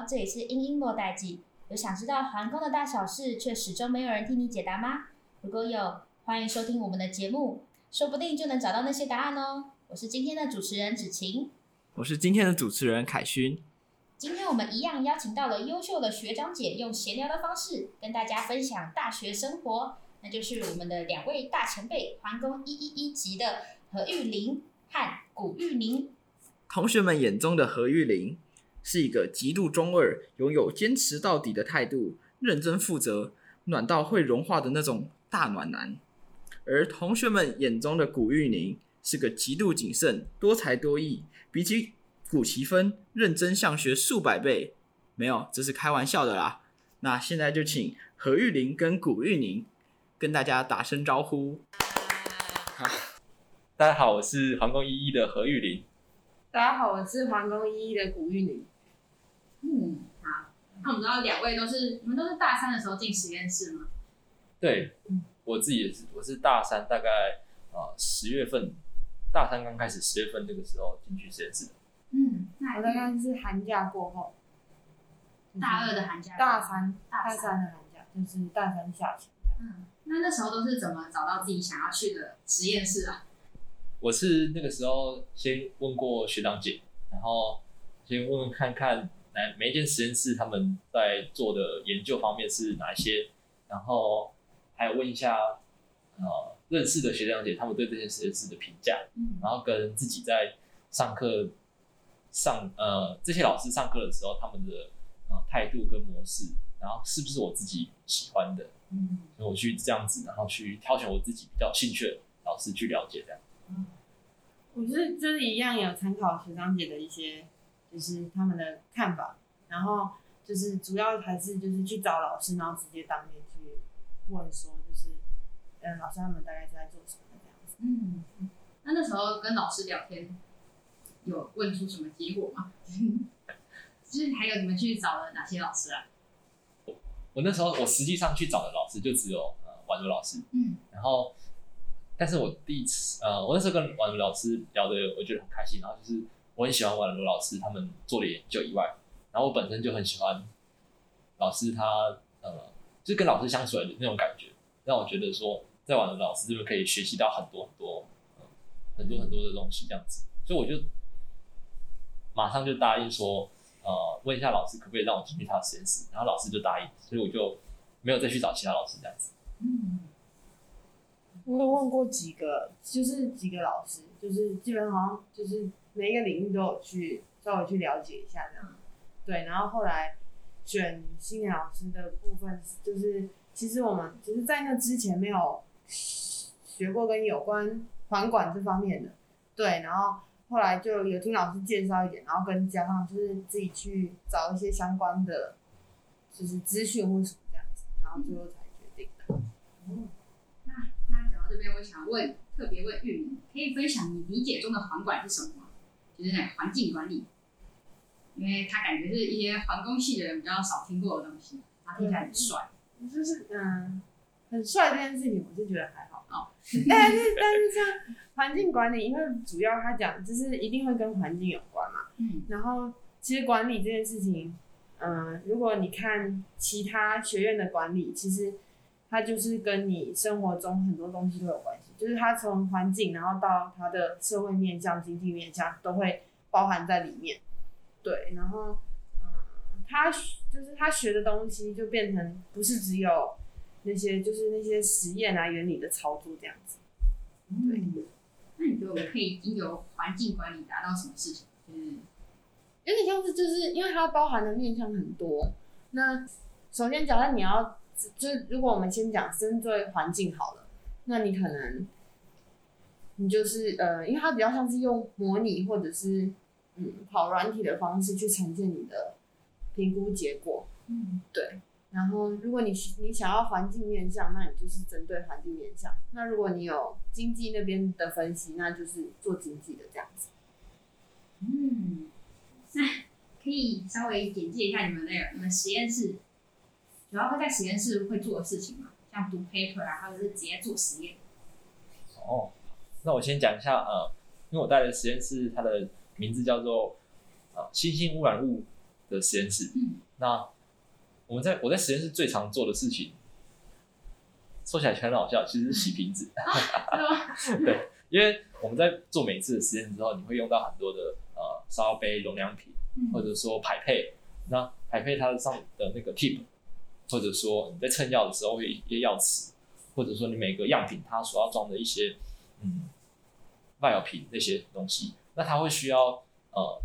好，这里是英英落代记。有想知道皇宫的大小事，却始终没有人替你解答吗？如果有，欢迎收听我们的节目，说不定就能找到那些答案哦。我是今天的主持人芷晴，我是今天的主持人凯勋。今天我们一样邀请到了优秀的学长姐，用闲聊的方式跟大家分享大学生活，那就是我们的两位大前辈，皇宫一一一级的何玉玲和古玉宁。同学们眼中的何玉玲是一个极度中二、拥有坚持到底的态度、认真负责、暖到会融化的那种大暖男；而同学们眼中的古玉宁是个极度谨慎、多才多艺，比起古奇芬认真向学数百倍。没有，这是开玩笑的啦。那现在就请何玉玲跟古玉宁跟大家打声招呼。大家好，我是皇宫一一的何玉玲。大家好，我是皇宫一一的古玉女。嗯，好。那我们知道两位都是，你们都是大三的时候进实验室吗？对，我自己也是，我是大三，大概啊十月份，大三刚开始十月份那个时候进去实验室的。嗯，那我大概是寒假过后，大二的寒假，大三，大三的寒假，就是大三下旬。嗯，那那时候都是怎么找到自己想要去的实验室啊？我是那个时候先问过学长姐，然后先问问看看，来每一间实验室他们在做的研究方面是哪一些，然后还有问一下呃认识的学长姐他们对这些实验室的评价，然后跟自己在上课上呃这些老师上课的时候他们的呃态度跟模式，然后是不是我自己喜欢的，嗯，所以我去这样子，然后去挑选我自己比较兴趣的老师去了解这样。我是就是一样有参考学长姐的一些，就是他们的看法，然后就是主要还是就是去找老师，然后直接当面去问说，就是嗯，老师他们大概是在做什么这样子。嗯，那那时候跟老师聊天，有问出什么结果吗？就是还有你们去找了哪些老师啊？我我那时候我实际上去找的老师就只有呃婉如老师，嗯，然后。但是我第一次，呃，我那时候跟婉如老师聊的，我觉得很开心。然后就是我很喜欢婉如老师他们做的研究以外，然后我本身就很喜欢老师他，呃，就跟老师相处的那种感觉，让我觉得说在婉如老师这边可以学习到很多很多，很多很多的东西这样子。所以我就马上就答应说，呃，问一下老师可不可以让我进去他的实验室，然后老师就答应，所以我就没有再去找其他老师这样子。嗯。我有问过几个，就是几个老师，就是基本上就是每一个领域都有去稍微去了解一下这样。对，然后后来选心理老师的部分，就是其实我们只是在那之前没有学过跟有关房管这方面的。对，然后后来就有听老师介绍一点，然后跟加上就是自己去找一些相关的，就是资讯或什么这样子，然后最后才决定的。嗯这边我想问，特别问玉明，可以分享你理解中的环管是什么吗？就是那环境管理，因为他感觉是一些环工系的人比较少听过的东西，他听起来很帅。就是嗯，很帅这件事情，我就觉得还好哦。但是但是像环境管理，因为主要他讲就是一定会跟环境有关嘛。嗯。然后其实管理这件事情，嗯，如果你看其他学院的管理，其实。它就是跟你生活中很多东西都有关系，就是它从环境，然后到它的社会面向、经济面向，都会包含在里面。对，然后，嗯，他就是他学的东西就变成不是只有那些，就是那些实验啊、原理的操作这样子。对。嗯，那你觉得我们可以经由环境管理达到什么事情？嗯，有点像是就是因为它包含的面向很多。那首先，假设你要。就是如果我们先讲针对环境好了，那你可能你就是呃，因为它比较像是用模拟或者是嗯跑软体的方式去呈现你的评估结果，嗯，对。然后如果你你想要环境面向，那你就是针对环境面向；那如果你有经济那边的分析，那就是做经济的这样子。嗯，那可以稍微简介一下你们那个你们实验室。主要会在实验室会做的事情嘛，像读 paper 啊，或者是直接做实验。哦，那我先讲一下，呃，因为我带的实验室它的名字叫做呃新兴污染物的实验室。嗯，那我们在我在实验室最常做的事情，说起来很好笑，其实是洗瓶子。嗯、对，因为我们在做每一次的实验之后，你会用到很多的呃烧杯、容量瓶，或者说排配。那排配它上的那个 tip，或者说你在称药的时候会一些药匙，或者说你每个样品它所要装的一些嗯外药品那些东西，那它会需要呃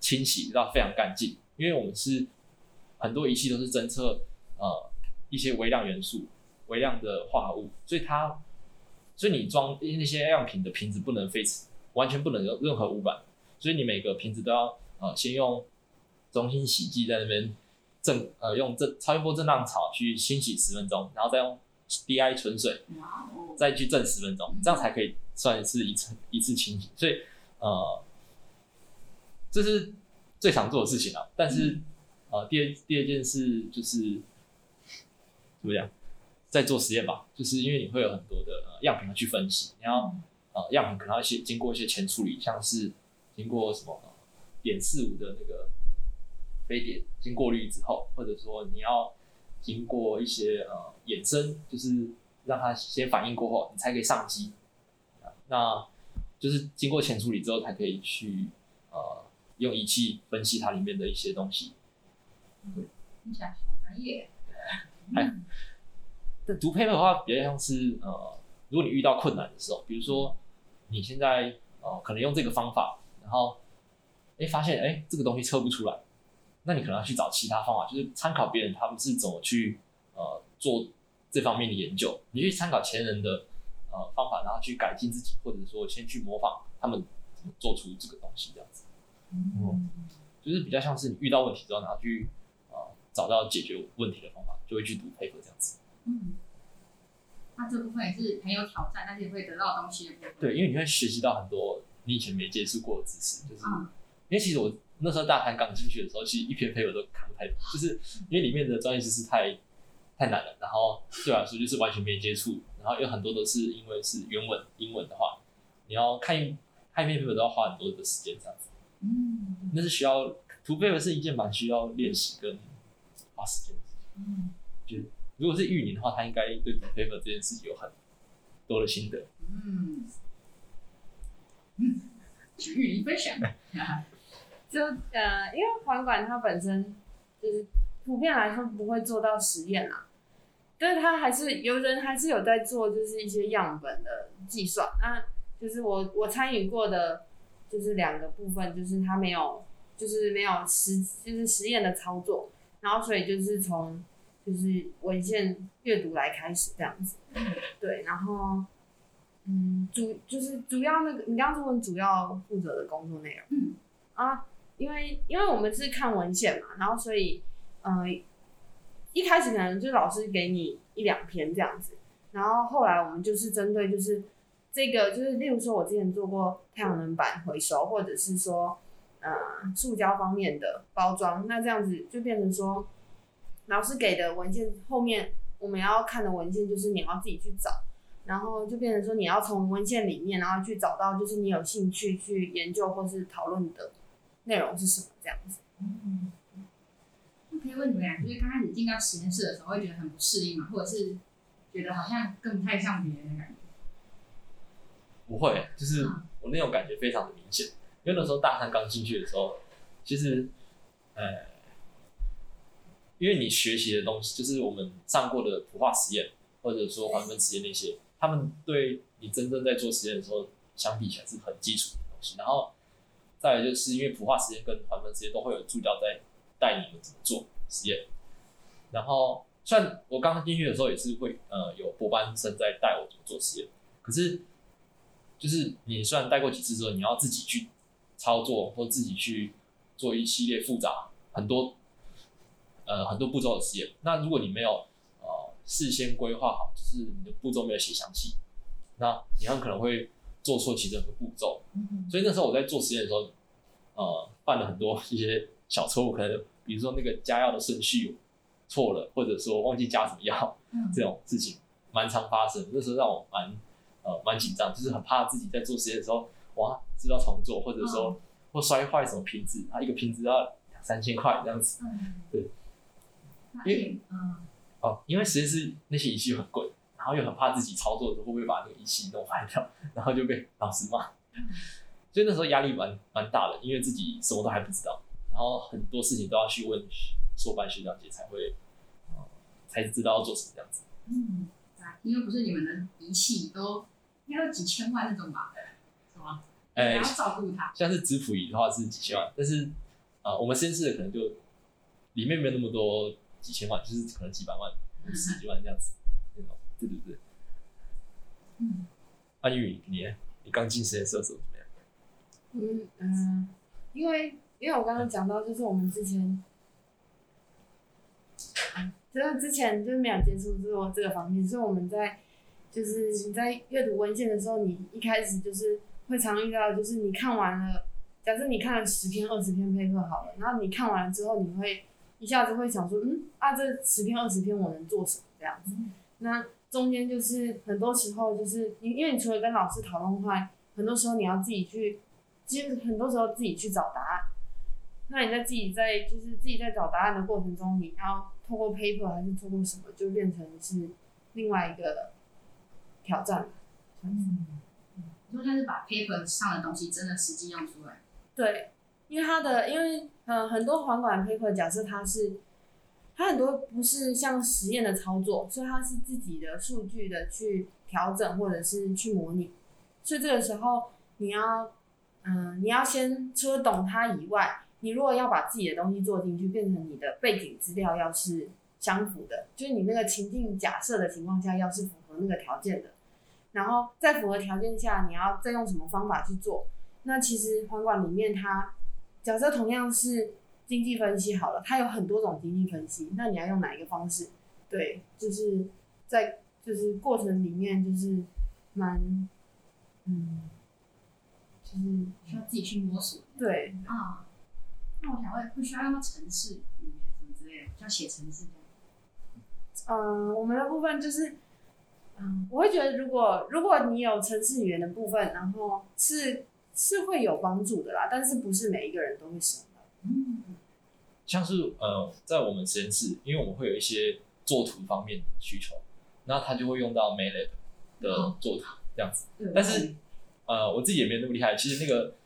清洗到非常干净，因为我们是很多仪器都是侦测呃一些微量元素、微量的化合物，所以它所以你装那些样品的瓶子不能飞，完全不能有任何污染，所以你每个瓶子都要呃先用。中心洗剂在那边震呃用这超音波震荡槽去清洗十分钟，然后再用 DI 纯水再去震十分钟，这样才可以算是一次一次清洗。所以呃这是最常做的事情啊。但是呃第二第二件事就是怎么讲，在做实验吧，就是因为你会有很多的样品要去分析，你要呃样品可能要一些经过一些前处理，像是经过什么点四五的那个。非典经过滤之后，或者说你要经过一些呃衍生，就是让它先反应过后，你才可以上机。那就是经过前处理之后，才可以去呃用仪器分析它里面的一些东西。对，听起来好专业。哎。但读 paper 的话，比较像是呃，如果你遇到困难的时候，比如说你现在呃可能用这个方法，然后哎发现哎这个东西测不出来。那你可能要去找其他方法，就是参考别人他们是怎么去呃做这方面的研究，你去参考前人的呃方法，然后去改进自己，或者说先去模仿他们怎么做出这个东西这样子。嗯，就是比较像是你遇到问题之后，然后去呃找到解决问题的方法，就会去读 paper 这样子。嗯，那这部分也是很有挑战，但是也会得到东西的部分。对，因为你会学习到很多你以前没接触过的知识，就是、嗯、因为其实我。那时候大韩刚进去的时候，其实一篇 paper 都看不太懂，就是因为里面的专业知识太太难了。然后对我来说就是完全没接触，然后有很多都是因为是原文英文的话，你要看一看一篇 paper 都要花很多的时间这样子。嗯，那是需要读 paper 是一件蛮需要练习跟花时间的事情。嗯，就如果是玉林的话，他应该对读 paper 这件事情有很多的心得。嗯，嗯，与玉林分享。就呃，因为环管它本身就是普遍来说不会做到实验啦，但是它还是有人还是有在做，就是一些样本的计算。那就是我我参与过的，就是两个部分，就是它没有，就是没有实就是实验的操作，然后所以就是从就是文献阅读来开始这样子，对，然后嗯主就是主要那个你刚刚是问主要负责的工作内容，嗯啊。因为因为我们是看文献嘛，然后所以，嗯、呃，一开始可能就老师给你一两篇这样子，然后后来我们就是针对就是这个就是例如说我之前做过太阳能板回收，或者是说呃塑胶方面的包装，那这样子就变成说老师给的文献后面我们要看的文献就是你要自己去找，然后就变成说你要从文献里面然后去找到就是你有兴趣去研究或是讨论的。内容是什么这样子？嗯，那可以问你们俩，就是刚开始进到实验室的时候，会觉得很不适应吗？或者是觉得好像更不太像别人的感觉？不会，就是我那种感觉非常的明显。因为那时候大三刚进去的时候，其实，呃，因为你学习的东西，就是我们上过的普化实验，或者说环分实验那些，他们对你真正在做实验的时候，相比起来是很基础的东西。然后。再就是因为普化实验跟环分实验都会有助教在带你们怎么做实验，然后虽然我刚刚进去的时候也是会呃有博班生在带我怎么做实验，可是就是你虽然带过几次之后，你要自己去操作或自己去做一系列复杂很多呃很多步骤的实验，那如果你没有呃事先规划好，就是你的步骤没有写详细，那你很可能会。做错其中一个步骤，所以那时候我在做实验的时候，呃，犯了很多一些小错误，可能比如说那个加药的顺序错了，或者说忘记加什么药，这种事情蛮常发生。那时候让我蛮呃蛮紧张，就是很怕自己在做实验的时候，哇，知道重做，或者说或摔坏什么瓶子，它一个瓶子要两三千块这样子。嗯，对。因为嗯哦，因为实验室那些仪器很贵，然后又很怕自己操作的时候会不会把那个仪器弄坏掉，然后就被老师骂。嗯，所以那时候压力蛮蛮大的，因为自己什么都还不知道，然后很多事情都要去问硕班学长姐才会，呃，才知道要做什么这样子。嗯，因为不是你们的仪器都应该有几千万那种吧？是吗？哎，要照顾它。像是质谱仪的话是几千万，但是啊、呃，我们实验室的可能就里面没有那么多几千万，就是可能几百万、十几万这样子。对对对。嗯。安宇，你你刚进实验室的时候怎么样？嗯嗯，因为因为我刚刚讲到，就是我们之前。就是之前就是没有接触过这个方面，所以我们在就是你在阅读文献的时候，你一开始就是会常遇到，就是你看完了，假设你看了十篇、二十篇 paper 好了，然后你看完了之后，你会一下子会想说，嗯啊，这十篇、二十篇我能做什么这样子？那中间就是很多时候就是你，因为你除了跟老师讨论外，很多时候你要自己去，其实很多时候自己去找答案。那你在自己在就是自己在找答案的过程中，你要。透过 paper 还是透过什么，就变成是另外一个挑战。嗯，你说像是把 paper 上的东西真的实际用出来。对，因为它的，因为呃很多环管 paper，假设它是它很多不是像实验的操作，所以它是自己的数据的去调整或者是去模拟，所以这个时候你要嗯、你要先除了懂它以外。你如果要把自己的东西做进去，变成你的背景资料要是相符的，就是你那个情境假设的情况下，要是符合那个条件的，然后在符合条件下，你要再用什么方法去做？那其实环管里面它假设同样是经济分析好了，它有很多种经济分析，那你要用哪一个方式？对，就是在就是过程里面就是蛮嗯，就是需要自己去摸索。对啊。那我想问，不需要用到程式语言什么之类的，要写程式这样？嗯，我们的部分就是，嗯，我会觉得，如果如果你有程式语言的部分，然后是是会有帮助的啦，但是不是每一个人都会使用的。嗯，像是呃，在我们实验室，因为我们会有一些作图方面的需求，那他就会用到 MATLAB 的作图这样子。嗯，但是呃，我自己也没有那么厉害，其实那个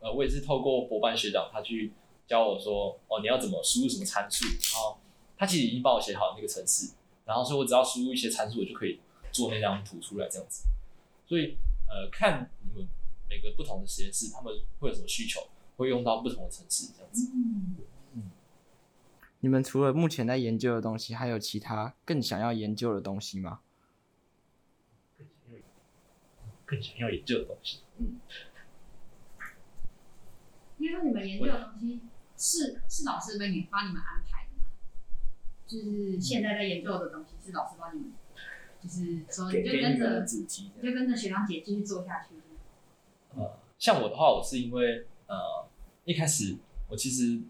呃，我也是透过博班学长他去。教我说哦，你要怎么输入什么参数？然后他其实已经帮我写好那个程式，然后所以我只要输入一些参数，我就可以做那张图出来这样子。所以呃，看你们每个不同的实验室，他们会有什么需求，会用到不同的程式这样子。你们除了目前在研究的东西，还有其他更想要研究的东西吗？更想要研究的东西。嗯。因为说你们研究的东西。是是老师为你帮你们安排的吗？就是现在在研究的东西是老师帮你们，就是说你就跟着就跟着学长姐继续做下去。呃，像我的话，我是因为呃一开始我其实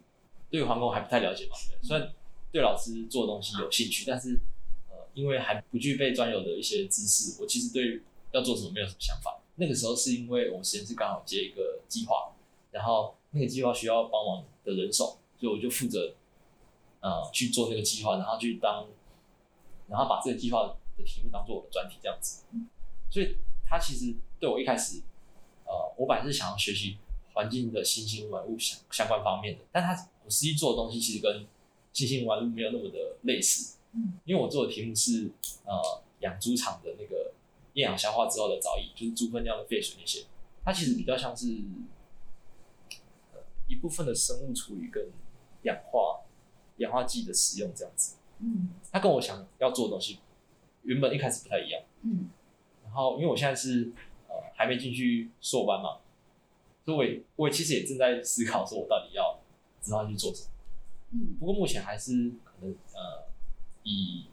对环工还不太了解嘛，虽然对老师做的东西有兴趣，但是呃因为还不具备专有的一些知识，我其实对要做什么没有什么想法。那个时候是因为我们实验室刚好接一个计划，然后。那个计划需要帮忙的人手，所以我就负责，呃，去做那个计划，然后去当，然后把这个计划的题目当做我的专题这样子。所以他其实对我一开始，呃，我本来是想要学习环境的新兴玩物相相关方面的，但它我实际做的东西其实跟新兴玩物没有那么的类似。嗯，因为我做的题目是呃养猪场的那个厌氧消化之后的藻液，就是猪粪尿的废水那些，它其实比较像是。一部分的生物处理跟氧化氧化剂的使用这样子，嗯，它跟我想要做的东西原本一开始不太一样，嗯，然后因为我现在是呃还没进去硕班嘛，所以我也其实也正在思考说我到底要知道去做什么，嗯，不过目前还是可能呃以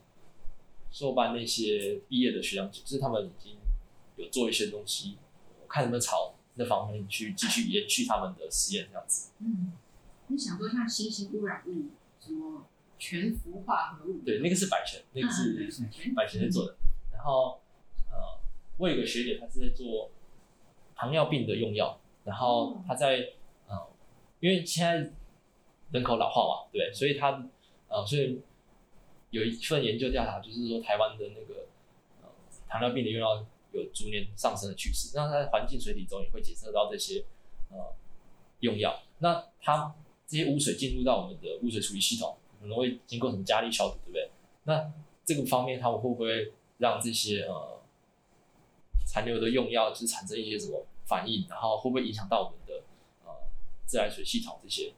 硕班那些毕业的学长姐，就是他们已经有做一些东西，我看能不能朝。那方面去继续延续他们的实验这样子。嗯，你想说像新型污染物，什么全氟化合物？对，那个是百全，那个是百全在做的。嗯、然后呃，我有个学姐，她是在做糖尿病的用药，然后他在、嗯、呃，因为现在人口老化嘛，对，所以他呃，所以有一份研究调查，就是说台湾的那个呃糖尿病的用药有逐年上升的趋势，那在环境水体中也会检测到这些呃用药，那它这些污水进入到我们的污水处理系统，可能会经过什么加力消毒，对不对？那这个方面，他们会不会让这些呃残留的用药就是产生一些什么反应，然后会不会影响到我们的呃自来水系统这些？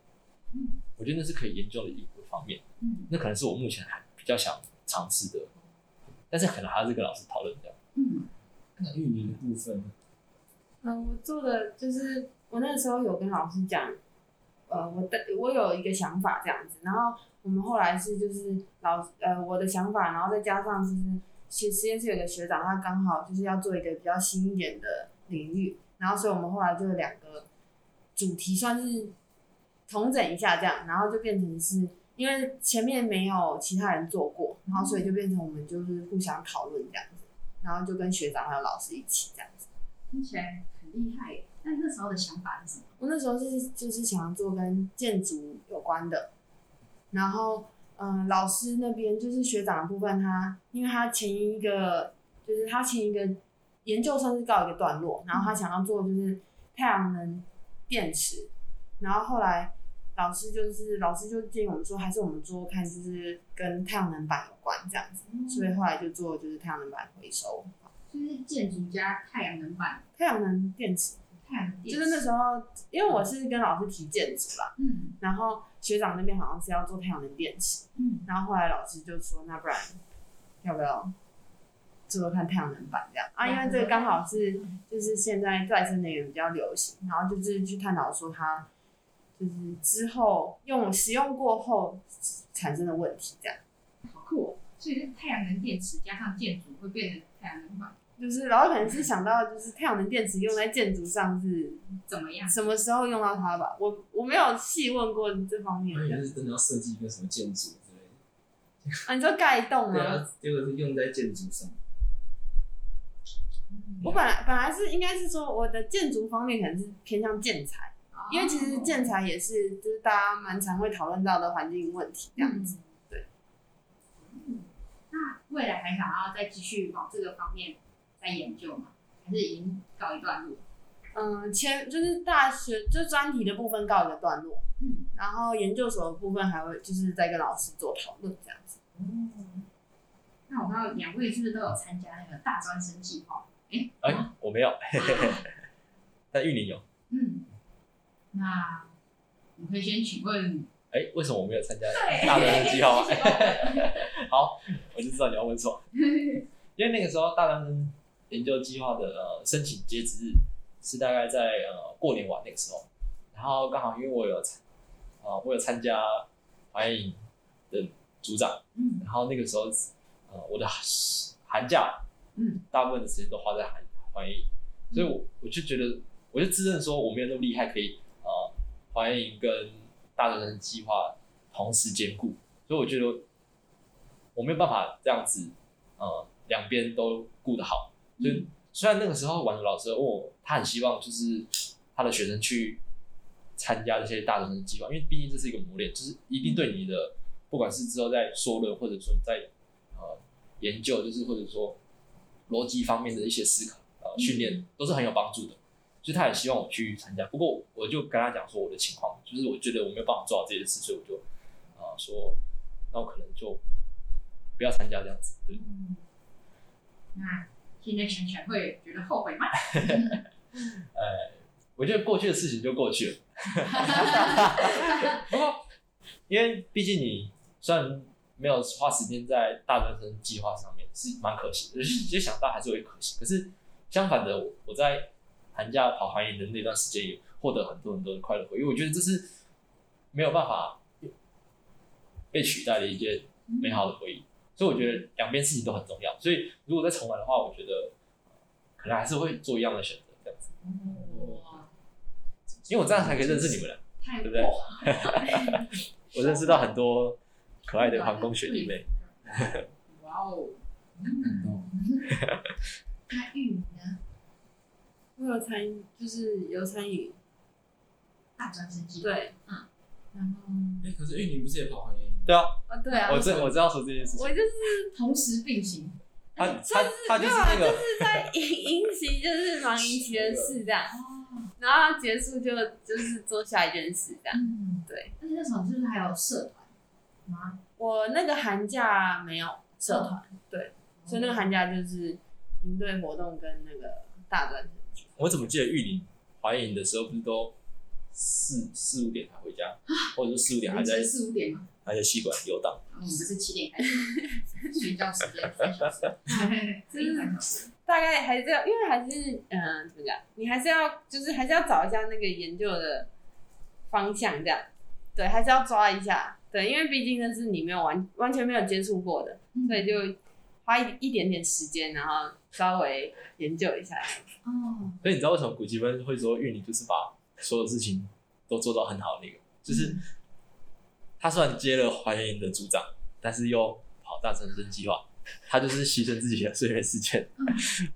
嗯，我觉得那是可以研究的一个方面。嗯，那可能是我目前还比较想尝试的，但是可能还是跟老师讨论这样。嗯，那玉米的部分，嗯、呃，我做的就是我那个时候有跟老师讲，呃，我的我有一个想法这样子，然后我们后来是就是老呃我的想法，然后再加上就是实实验室有个学长，他刚好就是要做一个比较新一点的领域，然后所以我们后来就有两个主题算是。重整一下，这样，然后就变成是，因为前面没有其他人做过，然后所以就变成我们就是互相讨论这样子，然后就跟学长还有老师一起这样子。听起来很厉害，但那时候的想法是什么？我那时候是就是想要做跟建筑有关的，然后嗯、呃，老师那边就是学长的部分他，他因为他前一个就是他前一个研究生是告一个段落，然后他想要做就是太阳能电池，然后后来。老师就是老师就建议我们说，还是我们做看，就是跟太阳能板有关这样子，嗯、所以后来就做就是太阳能板回收，就是建筑加太阳能板、太阳能电池、太阳能电池。就是那时候，因为我是跟老师提建筑啦，嗯，然后学长那边好像是要做太阳能电池，嗯，然后后来老师就说，那不然要不要做做看太阳能板这样啊？因为这个刚好是就是现在再生能源比较流行，然后就是去探讨说它。就是之后用使用过后产生的问题，这样。好酷哦！所以是太阳能电池加上建筑会变成太阳能板。就是然后可能是想到，就是太阳能电池用在建筑上是怎么样？什么时候用到它吧？我我没有细问过这方面。那是真的要设计一个什么建筑之类的。啊，你说盖栋吗？对啊，结果是用在建筑上。我本来本来是应该是说我的建筑方面可能是偏向建材。因为其实建材也是，就是大家蛮常会讨论到的环境问题这样子，对。嗯，那未来还想要再继续往这个方面再研究吗？还是已经告一段落？嗯，前就是大学就专题的部分告一个段落，嗯，然后研究所的部分还会就是再跟老师做讨论这样子。嗯，那我不知道两位是不是都有参加那个大专生计划？哎哎，我没有，但玉林有。嗯。那我可以先请问，哎、欸，为什么我没有参加大专生计划？好，我就知道你要问什么。因为那个时候大专生研究计划的呃申请截止日是大概在呃过年晚那个时候，然后刚好因为我有参啊、呃，我有参加环影的组长，嗯，然后那个时候呃我的寒假，嗯，大部分的时间都花在环环影，所以我我就觉得我就自认说我没有那么厉害，可以。环影跟大学生计划同时兼顾，所以我觉得我没有办法这样子，呃，两边都顾得好。所以虽然那个时候婉如老师问我，他很希望就是他的学生去参加这些大学生计划，因为毕竟这是一个磨练，就是一定对你的不管是之后在说论，或者说你在呃研究，就是或者说逻辑方面的一些思考呃训练，都是很有帮助的。所以他也希望我去参加，不过我就跟他讲说我的情况，就是我觉得我没有办法做好这件事，所以我就啊、呃、说，那我可能就不要参加这样子。对。嗯、那现在想想会觉得后悔吗？呃，我觉得过去的事情就过去了。不过，因为毕竟你虽然没有花时间在大专生计划上面，是蛮可惜的，其实想到还是会可惜。可是相反的，我在。寒假跑环影的那段时间，也获得很多很多的快乐回忆。我觉得这是没有办法被取代的一件美好的回忆。所以我觉得两边事情都很重要。所以如果再重来的话，我觉得可能还是会做一样的选择，这样子。因为我这样才可以认识你们了，对不对？我认识到很多可爱的航空学弟妹。哇哦！那玉米呢？我有参与，就是有参与大专生计划。对，嗯。然后，哎，可是玉宁不是也跑环原营？对啊，啊对啊，我知我知道说这件事情，我就是同时并行。他 他他就是那个，就是在迎迎期，就是忙迎期的事这样，然后结束就就是做下一件事这样。嗯，对。而且那时候是不是还有社团吗？我那个寒假没有社团，对，所以那个寒假就是营队活动跟那个大专。我怎么记得玉林怀营的时候不是都四四五点才回家，或者是四五点还在四五点吗？还在戏馆游荡。我们是七点开始睡觉时间三小时，就是大概还是要，因为还是嗯、呃，怎么讲？你还是要，就是还是要找一下那个研究的方向，这样对，还是要抓一下，对，因为毕竟那是你没有完完全没有接触过的，所以就花一一点点时间，然后稍微研究一下。哦，所以你知道为什么古奇芬会说玉女就是把所有事情都做到很好的那个，就是。嗯他虽然接了还原营的组长，但是又跑大专生计划，他就是牺牲自己的睡眠时间，嗯、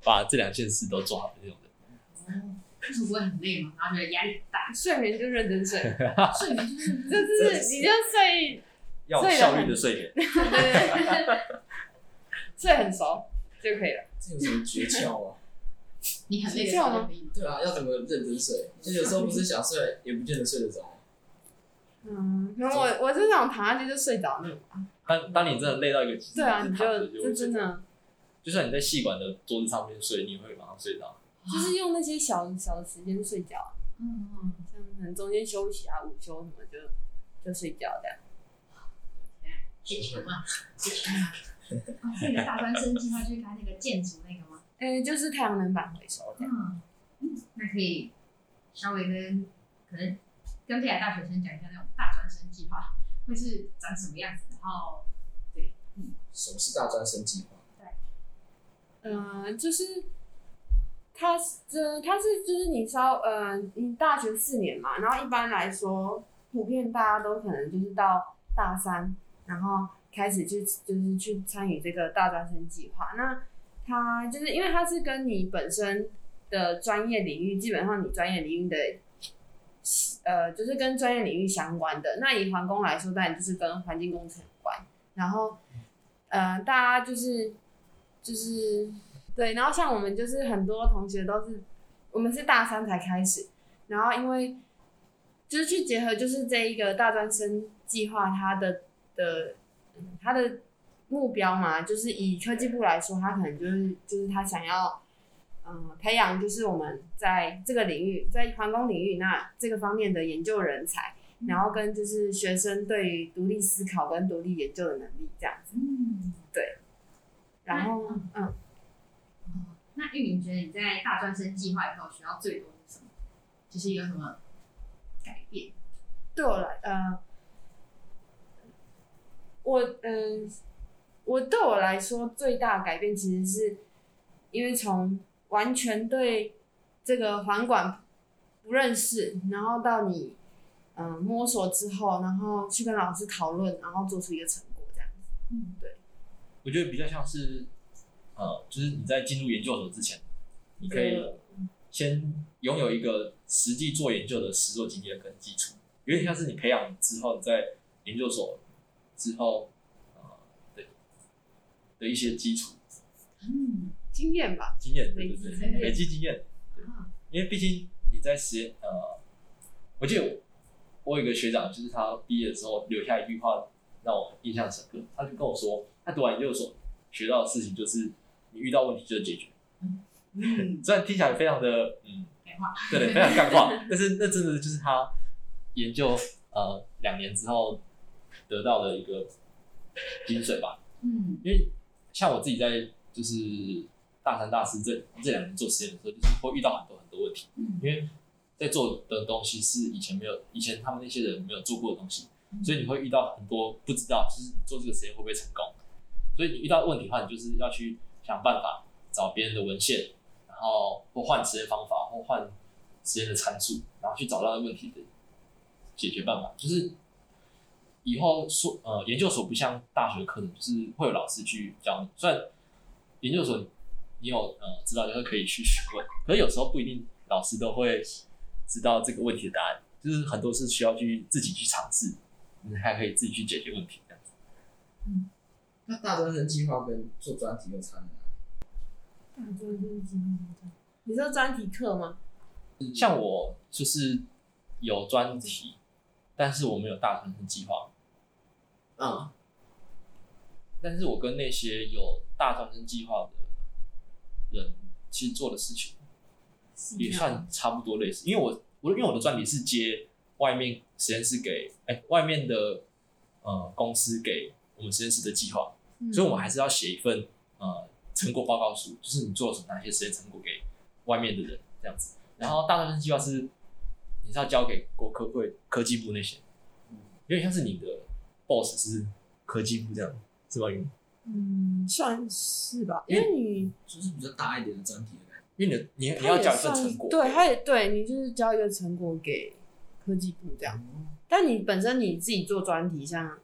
把这两件事都做好的那种人。哦，为什么不会很累吗？然后觉得压力大，睡眠就认真睡，睡眠就是就是你就睡，要效率的睡眠，对 对对，睡很熟就可以了。这有什么诀窍啊？你很累的时候吗？对啊，要怎么认真睡？就有时候不是想睡，也不见得睡得着。嗯，可能我我是那种躺下去就睡着那种。当当你真的累到一个极致，对啊，你就就真的，就算你在戏馆的桌子上面睡，你也会马上睡着。就是用那些小小的时间睡觉，嗯嗯，像可能中间休息啊、午休什么就就睡觉这样。解球嘛，解球嘛。哦，那个大专生计划就是他那个建筑那个吗？嗯，就是太阳能板回收这样。嗯，那可以稍微跟可能。跟北海大学生讲一下那种大专生计划会是长什么样子，然后对，嗯，什么是大专生计划？对，嗯、呃，就是他这他是就是你稍呃，你大学四年嘛，然后一般来说，普遍大家都可能就是到大三，然后开始去就是去参与这个大专生计划。那他就是因为他是跟你本身的专业领域，基本上你专业领域的。呃，就是跟专业领域相关的。那以环工来说，当然就是跟环境工程有关。然后，呃，大家就是就是对。然后像我们就是很多同学都是，我们是大三才开始。然后因为就是去结合，就是这一个大专生计划，它的的它的目标嘛，就是以科技部来说，他可能就是就是他想要。嗯，培养就是我们在这个领域，在环工领域那这个方面的研究人才，嗯、然后跟就是学生对于独立思考跟独立研究的能力这样子。嗯，对。然后，嗯，嗯那玉明觉得你在大专生计划以后学到最多是什么？就是有什么改变？对我来，呃，我嗯、呃，我对我来说最大的改变其实是因为从完全对这个环管不认识，然后到你嗯、呃、摸索之后，然后去跟老师讨论，然后做出一个成果这样子。嗯，对。我觉得比较像是，呃，就是你在进入研究所之前，你可以先拥有一个实际做研究的实作经验跟基础，有点像是你培养之后在研究所之后，呃，对的一些基础。嗯。经验吧，经验对对对，累积经验。对，因为毕竟你在实验，呃，我记得我，我有一个学长，就是他毕业的时候留下一句话让我印象深刻。他就跟我说，他读完研究所学到的事情就是，你遇到问题就解决。嗯，虽然听起来非常的嗯，对对，非常干话，但是那真的就是他研究呃两年之后得到的一个精髓吧。嗯，因为像我自己在就是。大三、大四这这两年做实验的时候，就是会遇到很多很多问题，嗯、因为在做的东西是以前没有、以前他们那些人没有做过的东西，嗯、所以你会遇到很多不知道，就是你做这个实验会不会成功。所以你遇到问题的话，你就是要去想办法找别人的文献，然后或换实验方法，或换实验的参数，然后去找到问题的解决办法。就是以后说呃，研究所不像大学课程，就是会有老师去教你。虽然研究所。你有呃知道就会可以去询问，可是有时候不一定老师都会知道这个问题的答案，就是很多是需要去自己去尝试，你还可以自己去解决问题这样子。嗯，那大专生计划跟做专题有差吗？大专生计划，你说专题课吗？像我就是有专题，但是我没有大专生计划。嗯，但是我跟那些有大专生计划的人，其实做的事情也算差不多类似。因为我我因为我的专题是接外面实验室给哎、欸、外面的呃公司给我们实验室的计划，嗯、所以我们还是要写一份呃成果报告书，就是你做了什么哪些实验成果给外面的人这样子。然后大专生计划是你是要交给国科会科技部那些，有点像是你的 boss 是科技部这样，是吧？嗯，算是吧，因为你就是比较大一点的专题的感觉，因为你你你要交一个成果，对，他也对你就是交一个成果给科技部这样。嗯、但你本身你自己做专题，像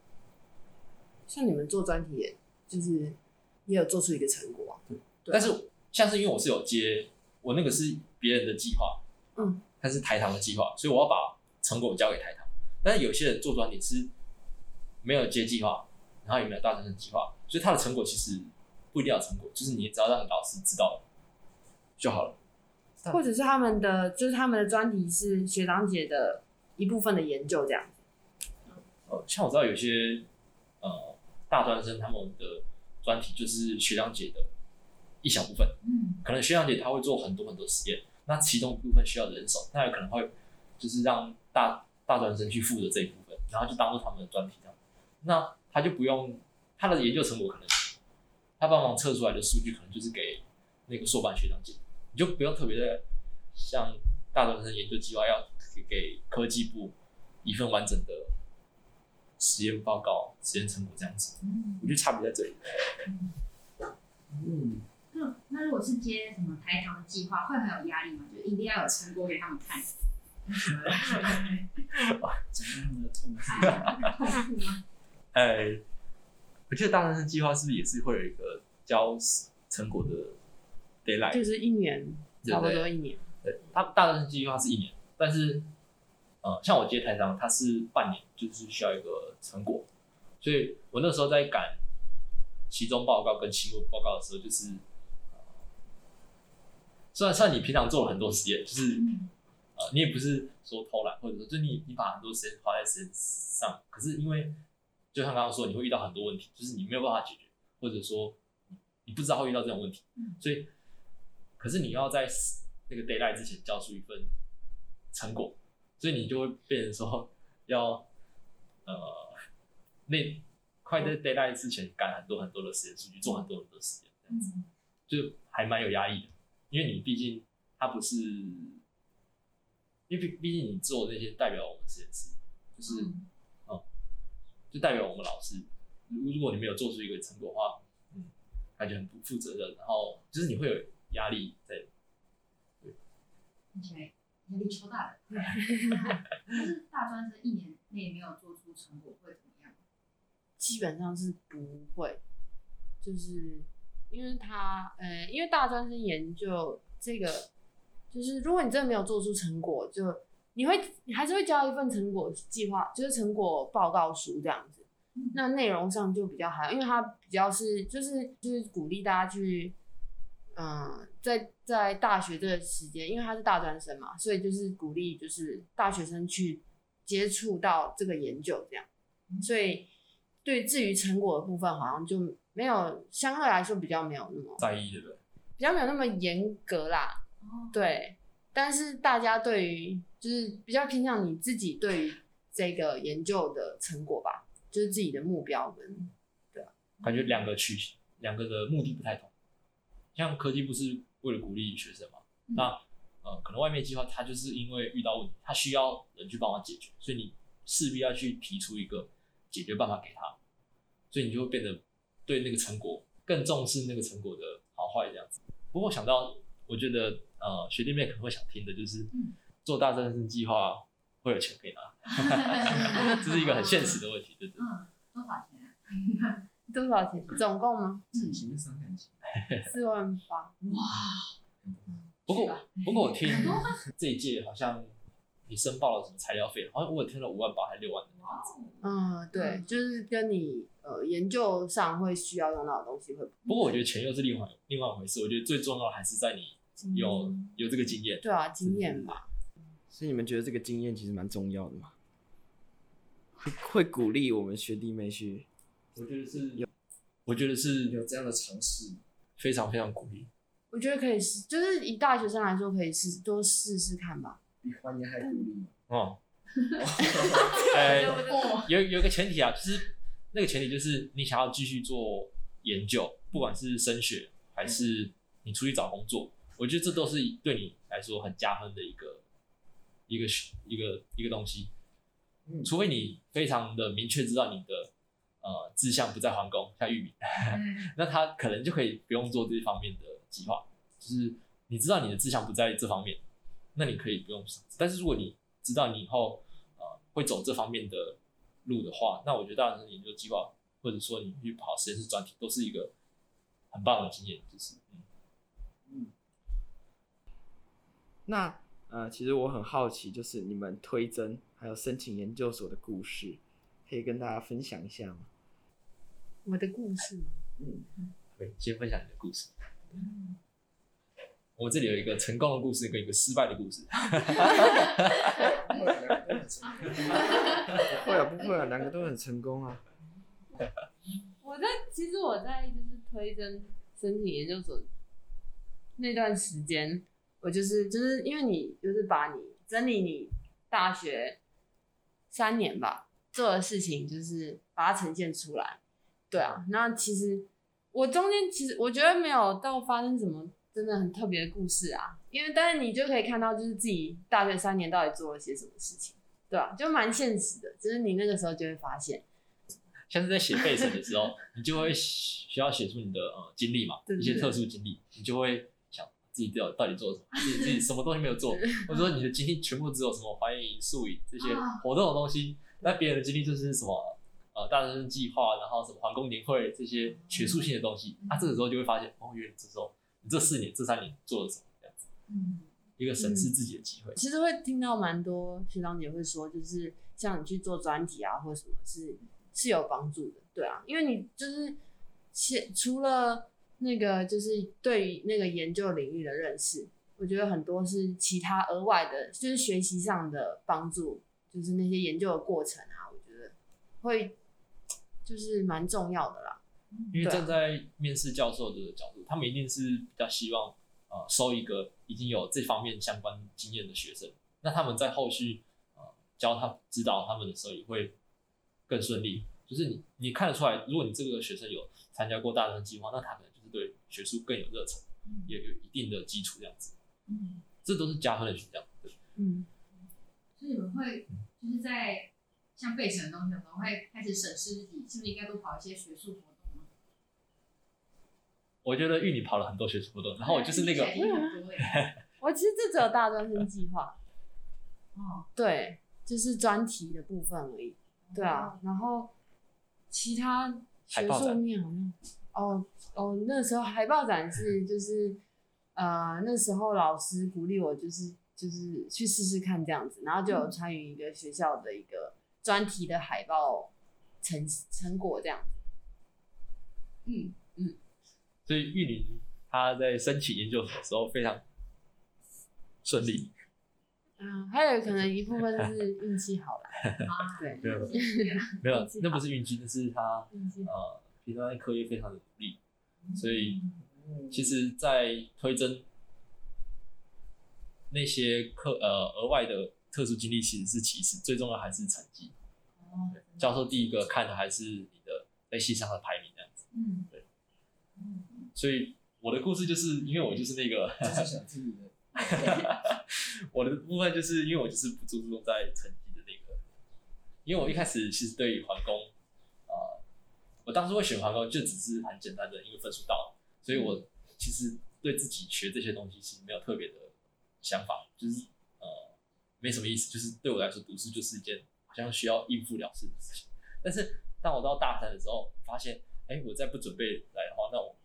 像你们做专题，也就是也有做出一个成果啊。对，对但是像是因为我是有接，我那个是别人的计划，嗯，他是台糖的计划，所以我要把成果交给台糖。但是有些人做专题是没有接计划，然后也没有大专生计划。所以他的成果其实不一定要成果，就是你只要让老师知道就好了。或者是他们的，就是他们的专题是学长姐的一部分的研究这样。呃，像我知道有些呃大专生他们的专题就是学长姐的一小部分，嗯，可能学长姐他会做很多很多实验，那其中一部分需要人手，那有可能会就是让大大专生去负责这一部分，然后就当做他们的专题那他就不用。他的研究成果可能，他帮忙测出来的数据可能就是给那个硕班学长姐，你就不用特别的像大专生研究计划要给科技部一份完整的实验报告、实验成果这样子。嗯，我觉得差别在这里。嗯，那那如果是接什么台糖的计划，会很有压力吗？就一定要有成果给他们看。哇，怎么那么痛苦 吗？哎。我记得大专生计划是不是也是会有一个交成果的 deadline？就是一年，差不多一年。对，他大专生计划是一年，但是呃，像我接台商，他是半年，就是需要一个成果。所以我那时候在赶期中报告跟期末报告的时候，就是虽然算你平常做了很多实验，就是呃，你也不是说偷懒，或者说就你你把很多时间花在实验上，可是因为就像刚刚说，你会遇到很多问题，就是你没有办法解决，或者说你不知道会遇到这种问题，所以，可是你要在那个 d a y l i g h t 之前交出一份成果，所以你就会变成说要呃那快在 d a y l i g h t 之前赶很多很多的实验数据，做很多很多实验，这样子就还蛮有压力的，因为你毕竟它不是，因为毕毕竟你做那些代表我们实验室，就是。嗯就代表我们老师，如如果你没有做出一个成果的话，嗯，感觉很不负责任，然后就是你会有压力在，对，听起来压力超大的。但是大专生一年内没有做出成果会怎么样？基本上是不会，就是因为他，呃，因为大专生研究这个，就是如果你真的没有做出成果，就。你会，你还是会交一份成果计划，就是成果报告书这样子。那内容上就比较还好，因为它比较是，就是就是鼓励大家去，嗯，在在大学这个时间，因为他是大专生嘛，所以就是鼓励就是大学生去接触到这个研究这样。所以对至于成果的部分，好像就没有相对来说比较没有那么在意的，比较没有那么严格啦。对，但是大家对于就是比较偏向你自己对于这个研究的成果吧，就是自己的目标跟对啊，感觉两个去两个的目的不太同。像科技部是为了鼓励学生嘛，嗯、那呃可能外面计划他就是因为遇到问题，他需要人去帮忙解决，所以你势必要去提出一个解决办法给他，所以你就会变得对那个成果更重视那个成果的好坏这样子。不过想到我觉得呃学弟妹可能会想听的就是。嗯做大专生计划会有钱可以拿，这是一个很现实的问题，对不对？嗯，多少钱啊？多少钱？总共吗？整形的三万四万八。哇！不过，不过我听这一届好像你申报了什么材料费，好像我听了五万八还是六万的样子。嗯，对，就是跟你呃研究上会需要用到的东西会。不过我觉得钱又是另外另外一回事，我觉得最重要的还是在你有有这个经验。对啊，经验吧。所以你们觉得这个经验其实蛮重要的吗？会会鼓励我们学弟妹去？我觉得是有，我觉得是有这样的尝试，非常非常鼓励。我觉得可以试，就是以大学生来说，可以试多试试看吧。比欢迎还鼓励。哦。呃，有有个前提啊，就是那个前提就是你想要继续做研究，不管是升学还是你出去找工作，我觉得这都是对你来说很加分的一个一个一个一个东西。除非你非常的明确知道你的呃志向不在皇宫，像玉米，那他可能就可以不用做这方面的计划。就是你知道你的志向不在这方面，那你可以不用。但是如果你知道你以后呃会走这方面的路的话，那我觉得大学生研究计划或者说你去跑实验室专题都是一个很棒的经验。就是嗯嗯，那呃其实我很好奇，就是你们推甄还有申请研究所的故事，可以跟大家分享一下吗？我的故事吗？嗯，对，先分享你的故事。嗯我这里有一个成功的故事跟一个失败的故事。不会啊，不会啊，两个都很成功啊。我在其实我在就是推甄申请研究所那段时间，我就是就是因为你就是把你整理你大学三年吧做的事情，就是把它呈现出来。对啊，那其实我中间其实我觉得没有到发生什么。真的很特别的故事啊，因为但是你就可以看到，就是自己大学三年到底做了些什么事情，对啊？就蛮现实的，就是你那个时候就会发现，像是在写备审的时候，你就会需要写出你的呃经历嘛，一些特殊经历，你就会想自己到到底做了什么，自己 自己什么东西没有做，或者说你的经历全部只有什么欢迎宿营这些活动的东西，那别人的经历就是什么呃大学生计划，然后什么皇宫年会这些学术性的东西，啊，这个时候就会发现，哦，原来这时候你。这四年、这三年做了什么？这样子，嗯，一个审视自己的机会。其实会听到蛮多学长姐会说，就是像你去做专题啊，或者什么是是有帮助的，对啊，因为你就是其除了那个就是对于那个研究领域的认识，我觉得很多是其他额外的，就是学习上的帮助，就是那些研究的过程啊，我觉得会就是蛮重要的啦。因为站在面试教授的角度，他们一定是比较希望，呃，收一个已经有这方面相关经验的学生。那他们在后续，呃，教他指导他们的时候，也会更顺利。就是你你看得出来，如果你这个学生有参加过大专计划，那他可能学术更有热忱，也有一定的基础这样子。嗯，这都是加分的选项。对，嗯。所以你们会就是在像备审的东西，可能会开始审视自己是不是应该多跑一些学术活动。我觉得玉女跑了很多学术活动，然后我就是那个，我其实这只有大专生计划，哦，对，就是专题的部分而已，对啊，然后其他学术面好像，哦哦，那时候海报展是就是，呃，那时候老师鼓励我就是就是去试试看这样子，然后就有参与一个学校的一个专题的海报成成果这样子，嗯嗯。所以玉林他在申请研究所的时候非常顺利。嗯，还有可能一部分是 运气好了。对，没有，没有，那不是运气，那是他呃平常在课业非常的努力。所以其实，在推甄那些课呃额外的特殊经历其实是其次，最重要还是成绩。教授第一个看的还是你的在系上的排名这样子。嗯，对。所以我的故事就是因为我就是那个 我的部分就是因为我就是不注重在成绩的那个，因为我一开始其实对于皇宫，呃，我当时会选华工就只是很简单的因为分数到了，所以我其实对自己学这些东西其实没有特别的想法，就是呃没什么意思，就是对我来说读书就是一件好像需要应付了事的事情。但是当我到大三的时候，发现哎，我再不准备来的话，那我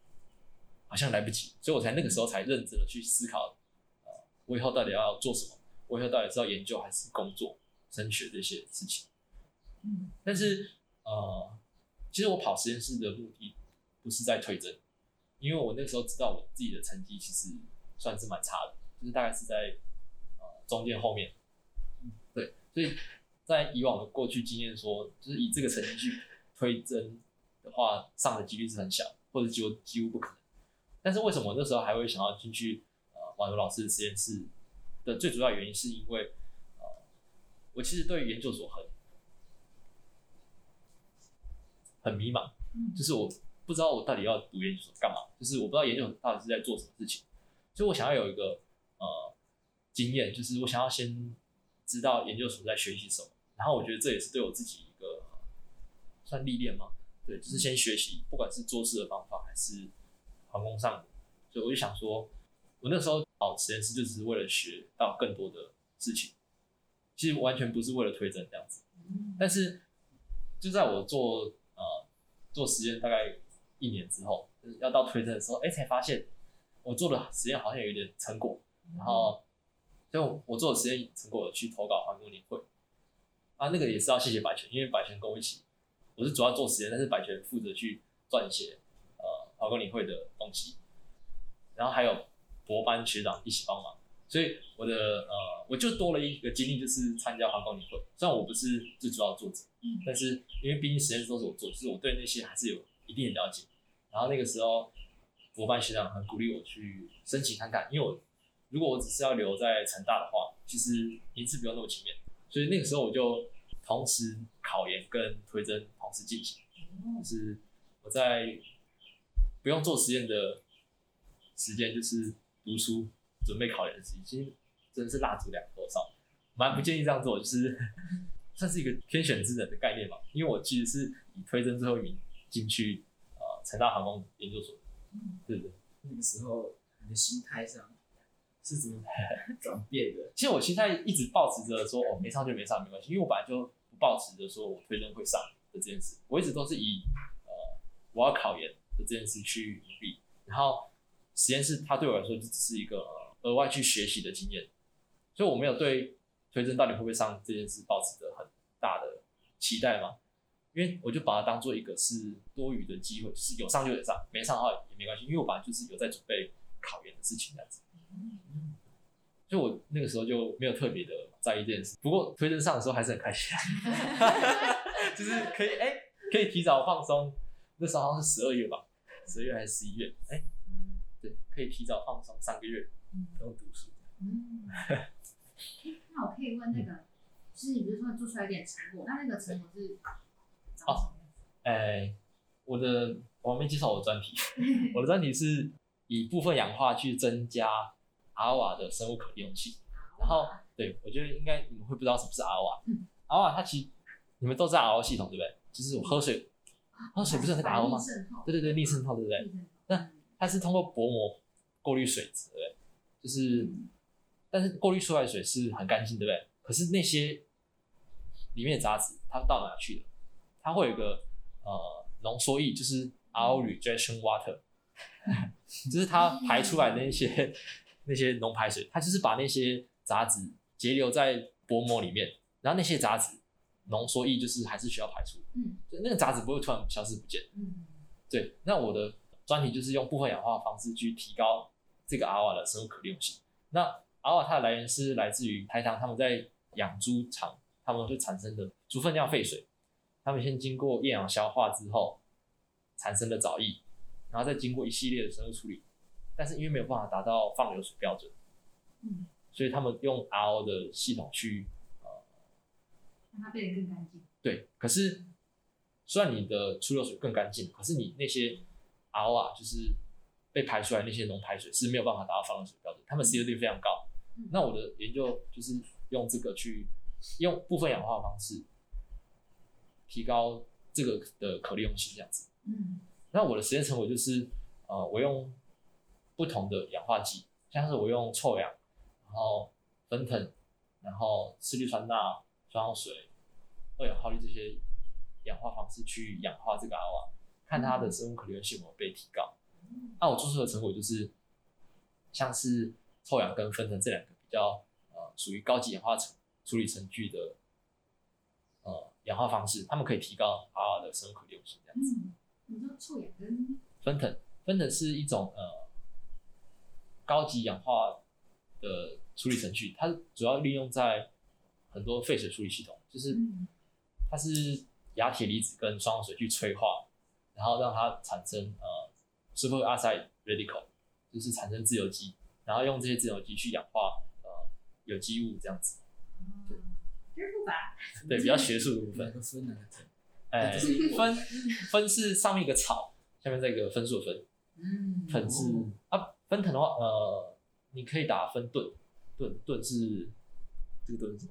好像来不及，所以我才那个时候才认真的去思考，呃，我以后到底要做什么？我以后到底是要研究还是工作、升学这些事情。嗯，但是呃，其实我跑实验室的目的不是在推甄，因为我那个时候知道我自己的成绩其实算是蛮差的，就是大概是在呃中间后面。对，所以在以往的过去经验说，就是以这个成绩去推甄的话，上的几率是很小，或者几乎几乎不可能。但是为什么我那时候还会想要进去呃婉如老师的实验室的最主要原因，是因为呃我其实对研究所很很迷茫，就是我不知道我到底要读研究所干嘛，就是我不知道研究所到底是在做什么事情，所以我想要有一个呃经验，就是我想要先知道研究所在学习什么，然后我觉得这也是对我自己一个算历练吗？对，就是先学习，不管是做事的方法还是。航空上，所以我就想说，我那时候跑实验室就只是为了学到更多的事情，其实完全不是为了推甄这样子。但是就在我做呃做实验大概一年之后，就是要到推甄的时候，哎、欸，才发现我做的实验好像有一点成果，然后就我做的实验成果去投稿环工年会，啊，那个也是要谢谢百泉，因为百泉跟我一起，我是主要做实验，但是百泉负责去撰写呃。环工年会的东西，然后还有博班学长一起帮忙，所以我的呃，我就多了一个经历，就是参加环工年会。虽然我不是最主要的作者，嗯，但是因为毕竟实验室都是我做，就是我对那些还是有一定的了解。然后那个时候，博班学长很鼓励我去申请看看，因为我如果我只是要留在成大的话，其实名次不用那么前面，所以那个时候我就同时考研跟推甄同时进行，就是我在。不用做实验的时间，就是读书准备考研的时间，其实真的是蜡烛两头烧，蛮不建议这样做，就是 算是一个天选之人的概念吧。因为我其实是以推甄最后一名进去呃成大航空研究所，对不对？那个时候你的心态上是怎么转变的？其实我心态一直保持着说，哦，没上就没上，没关系，因为我本来就不抱持着说我推甄会上的这件事，我一直都是以呃我要考研。的这件事去努力，然后实验室它对我来说就只是一个额外去学习的经验，所以我没有对推甄到底会不会上这件事抱持着很大的期待嘛，因为我就把它当做一个是多余的机会，就是有上就有上，没上的话也没关系，因为我本来就是有在准备考研的事情这样子，所以我那个时候就没有特别的在意这件事，不过推甄上的时候还是很开心，就是可以哎、欸、可以提早放松。那时候好像是十二月吧，十二月还是十一月？哎、可以提早放松三个月，不用读书。嗯，那我可以问那个，就是你不是说做出来一点成果？那那个成果是？哦，哎、欸，我的我还没介绍我的专题，我的专题是以部分氧化去增加阿瓦的生物可利用性。然后，对，我觉得应该你们会不知道什么是阿瓦。阿瓦它其实你们都知道 RO 系统对不对？就是我喝水。喝水不是很打 RO 吗？对对对，逆渗透对不对？那它是通过薄膜过滤水质，对不对？就是，但是过滤出来的水是很干净，对不对？可是那些里面的杂质它到哪去了？它会有一个呃浓缩液，就是 RO rejection water，就是它排出来的那些那些浓排水，它就是把那些杂质截留在薄膜里面，然后那些杂质。浓缩液就是还是需要排出，嗯，就那个杂质不会突然消失不见，嗯，对。那我的专题就是用部分氧化的方式去提高这个阿瓦的生物可利用性。那阿瓦它的来源是来自于台糖，他们在养猪场，他们会产生的猪粪尿废水，他们先经过厌氧消化之后产生的藻液，然后再经过一系列的生物处理，但是因为没有办法达到放流水标准，嗯，所以他们用 RO 的系统去呃。让它变得更干净。对，可是虽然你的出流水更干净，可是你那些 RO 啊，就是被排出来那些浓排水是没有办法达到放流水标准，它们 C O 率非常高。嗯、那我的研究就是用这个去用部分氧化的方式提高这个的可利用性，这样子。嗯。那我的实验成果就是，呃，我用不同的氧化剂，像是我用臭氧，然后芬腾，然后次氯酸钠。双水、二氧化氯这些氧化方式去氧化这个阿瓦，看它的生物可利用性有没有被提高。那我做出的成果就是，像是臭氧跟芬腾这两个比较呃呃属于高级氧化处处理程序的呃氧化方式，他们可以提高 R 的生物可利用性这样子。嗯，你说臭氧跟芬腾，芬腾是一种呃高级氧化的处理程序，它主要利用在很多废水处理系统，就是它是亚铁离子跟双氧水去催化，然后让它产生呃 superoxide radical，就是产生自由基，然后用这些自由基去氧化呃有机物这样子。对，真复杂。对，比较学术的部分。分哪？哎，分分是上面一个草，下面这个分数的分。嗯。分是啊，分腾的话，呃，你可以打分盾，盾盾是这个盾是？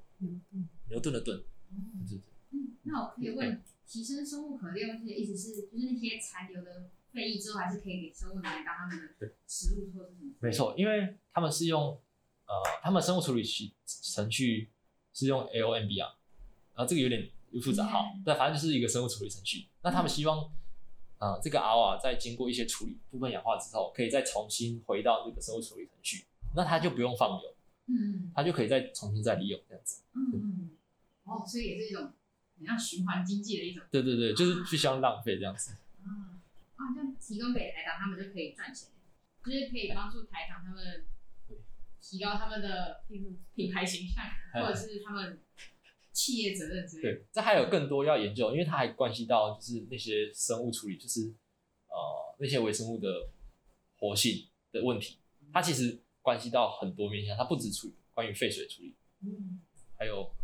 牛顿的吨。嗯。嗯，那我可以问，提升生物可利用性的意思是，就是那些残留的废液之后，还是可以给生物拿来当他们的食物或者什么？没错，因为他们是用呃，他们生物处理器程序是用啊，然后这个有点又复杂哈，但反正就是一个生物处理程序。那他们希望，呃，这个 R 啊，在经过一些处理，部分氧化之后，可以再重新回到这个生物处理程序，那它就不用放流，嗯，它就可以再重新再利用这样子。嗯嗯，哦，所以也是一种。像循环经济的一种，对对对，就是不需要浪费这样子。啊啊，这样提供给台糖，他们就可以赚钱，就是可以帮助台糖他们提高他们的品牌形象，或者是他们企业责任之类的。对，这还有更多要研究，因为它还关系到就是那些生物处理，就是呃那些微生物的活性的问题，它其实关系到很多面向，它不止处理关于废水处理，嗯，还有。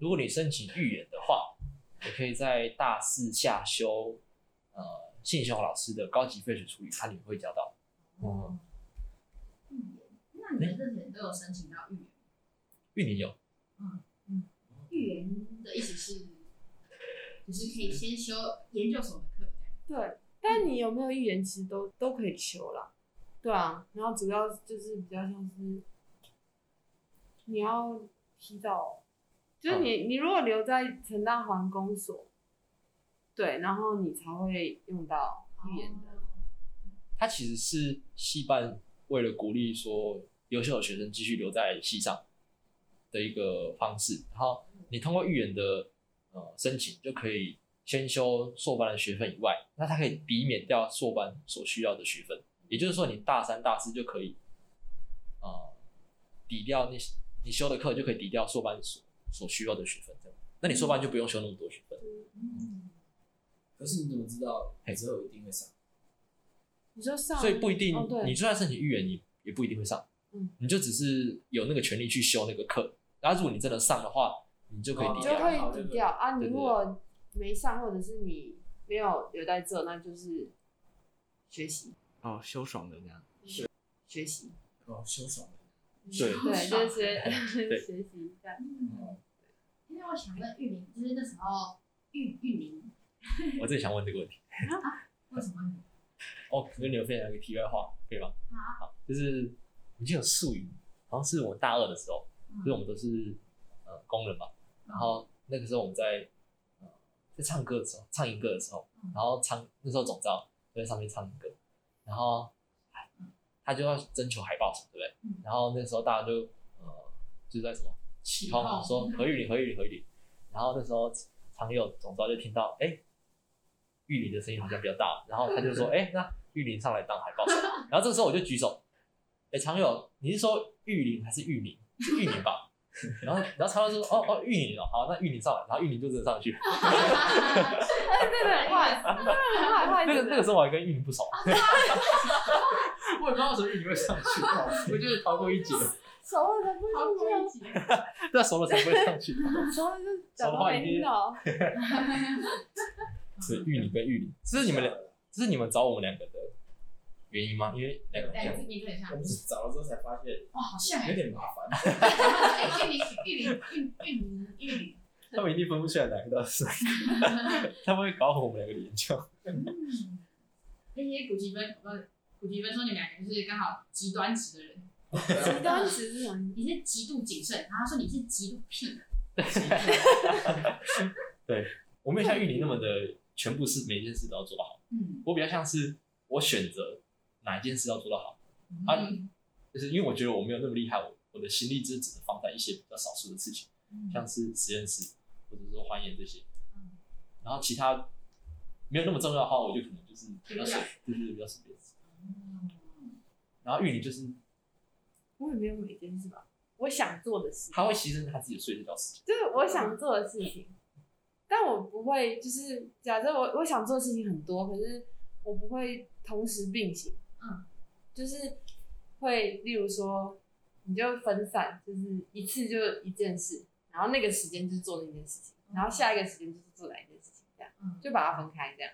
如果你申请预研的话，你可以在大四下修，呃，信雄老师的高级废水处理，它里面会教到。哦。预研，那你们这些人都有申请到预研？预研有。嗯嗯。预言的意思是，就是可以先修研究所的课。对，但你有没有预言，其实都都可以修啦。对啊，然后主要就是比较像是，你要提早。就是你，你如果留在成大环工所，对，然后你才会用到预言的。它其实是戏班为了鼓励说优秀的学生继续留在系上的一个方式。然后你通过预言的呃申请，就可以先修硕班的学分以外，那它可以抵免掉硕班所需要的学分。也就是说，你大三、大四就可以呃抵掉那些你修的课，就可以抵掉硕班所。所需要的学分，这样，那你硕班就不用修那么多学分。嗯。可是你怎么知道之后一定会上？你说上，所以不一定。你就算申请预研，你也不一定会上。嗯。你就只是有那个权利去修那个课。然后如果你真的上的话，你就可以抵掉。就可以抵掉啊！你如果没上，或者是你没有留在这，那就是学习。哦，修爽的这样。学学习。哦，修爽的。对 对，就是 学习一下。因为我想问玉明，就是那时候玉玉林，我最想问这个问题。啊？为什么？哦，跟你们分享一个题外话，可以吗？好，就是已经有术语，好像是我们大二的时候，就是我们都是呃工人嘛，然后那个时候我们在呃在唱歌的时候，唱一个的时候，然后唱那时候总召就在上面唱营歌，然后。他就要征求海报什么，对不对？嗯、然后那时候大家就呃就在什么起哄，说何玉林，何玉林，何玉林。然后那时候常有总召就听到，哎，玉林的声音好像比较大，然后他就说，哎，那玉林上来当海报。然后这个时候我就举手，哎，常友，你是说玉林还是玉林？玉林吧。然后然后常有说，哦哦，玉林哦，好，那玉林上来，然后玉林就真的上去。哎，这个很坏，这个很坏，那个那个时候我还跟玉林不熟。我也不知道为什么玉林会上去，我就是逃过一劫。熟了才不会上去。对，熟了才不会上去。熟了就讲话没听到。是玉林跟玉林，这是你们俩，这是你们找我们两个的原因吗？因为两个名字很像。我们是找了之后才发现，哇，好像有点麻烦。玉林，玉林，玉玉林，玉林。他们一定分不出来哪个是哪个，他们会搞混我们两个的研究。那些古积分，古提芬说：“你们两个就是刚好极端值的人，极端值是什么？你是极度谨慎，然后他说你是极度屁。对，我没有像玉林那么的全部是每件事都要做到好。嗯，我比较像是我选择哪一件事要做得好。嗯、啊，就是因为我觉得我没有那么厉害，我我我的心力只只能放在一些比较少数的事情，嗯、像是实验室或者说化验这些，嗯、然后其他没有那么重要的话，我就可能就是比较少，就是比较随便。嗯、然后玉林就是，我也没有每件事吧，我想做的事，他会牺牲他自己的睡觉时间，就是我想做的事情，但我不会就是假设我我想做的事情很多，可是我不会同时并行，嗯，就是会例如说。你就分散，就是一次就一件事，然后那个时间就是做那件事情，然后下一个时间就是做哪一件事情，这样，嗯、就把它分开这样。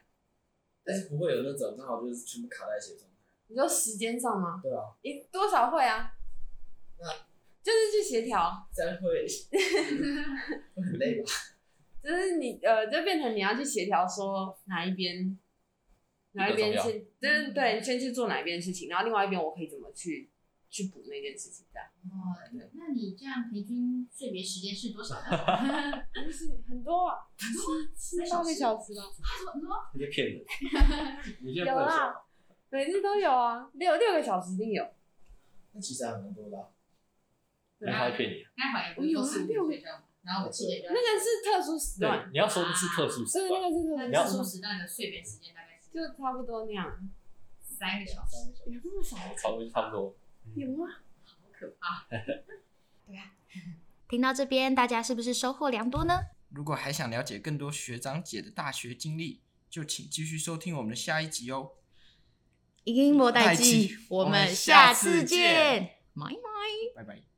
但是不会有那种刚好就是全部卡在一起的状态。你说时间上吗？对啊。你多少会啊？那就是去协调。这样会 会很累吧？就是你呃，就变成你要去协调，说哪一边哪一边先，就是对，先去做哪一边的事情，然后另外一边我可以怎么去。去补那件事情，这样。哦，那你这样平均睡眠时间是多少呢？不是很多啊，七八个小时吧。很多？你在骗人。有啊，每日都有啊，六六个小时一定有。那其实还蛮多的。对，他会骗你。那好像不是四五点这样，然后我七点就。那个是特殊时段。你要说的是特殊时段。对，那个是特殊时段的睡眠时间大概是。就差不多那样。三个小时。有这么少？差不多，差不多。有吗？好可怕！对啊，听到这边，大家是不是收获良多呢？如果还想了解更多学长姐的大学经历，就请继续收听我们的下一集哦。音波代记，我们下次见，拜拜，拜拜。